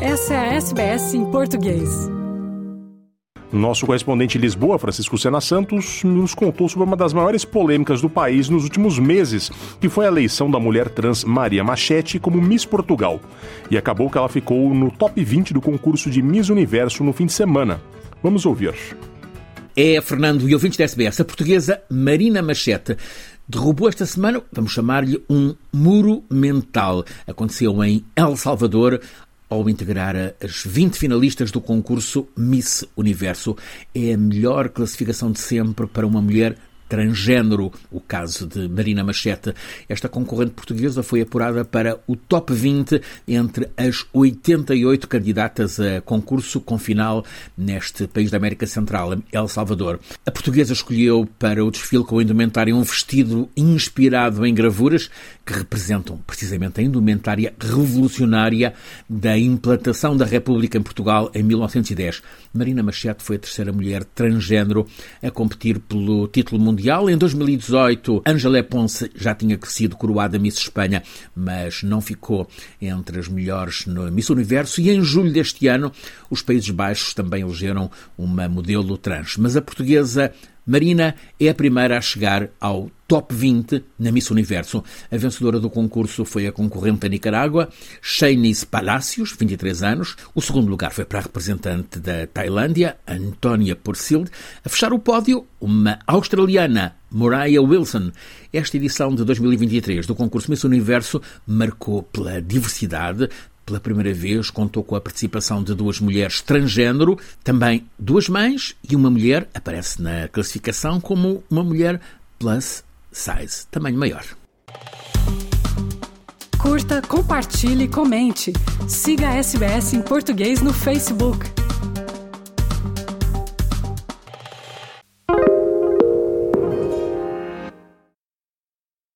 Essa é a SBS em português. Nosso correspondente em Lisboa, Francisco Sena Santos, nos contou sobre uma das maiores polêmicas do país nos últimos meses, que foi a eleição da mulher trans Maria Machete como Miss Portugal. E acabou que ela ficou no top 20 do concurso de Miss Universo no fim de semana. Vamos ouvir. É, Fernando e ouvintes da SBS, a portuguesa Marina Machete derrubou esta semana, vamos chamar-lhe um muro mental. Aconteceu em El Salvador, ao integrar as 20 finalistas do concurso Miss Universo. É a melhor classificação de sempre para uma mulher transgênero, o caso de Marina Machete. Esta concorrente portuguesa foi apurada para o top 20 entre as 88 candidatas a concurso com final neste país da América Central, El Salvador. A portuguesa escolheu para o desfile com a indumentária um vestido inspirado em gravuras que representam precisamente a indumentária revolucionária da implantação da República em Portugal em 1910. Marina Machete foi a terceira mulher transgênero a competir pelo título mundial Mundial. Em 2018, Angela Ponce já tinha sido coroada Miss Espanha, mas não ficou entre as melhores no Miss Universo. E em julho deste ano, os Países Baixos também elegeram uma modelo trans. Mas a portuguesa Marina é a primeira a chegar ao top 20 na Miss Universo. A vencedora do concurso foi a concorrente da Nicarágua, Shanice Palacios, 23 anos. O segundo lugar foi para a representante da Tailândia, Antonia Porcild. A fechar o pódio, uma australiana, Moriah Wilson. Esta edição de 2023 do concurso Miss Universo marcou pela diversidade, pela primeira vez contou com a participação de duas mulheres transgênero, também duas mães e uma mulher aparece na classificação como uma mulher plus size, tamanho maior. Curta, compartilhe, comente. Siga a SBS em português no Facebook.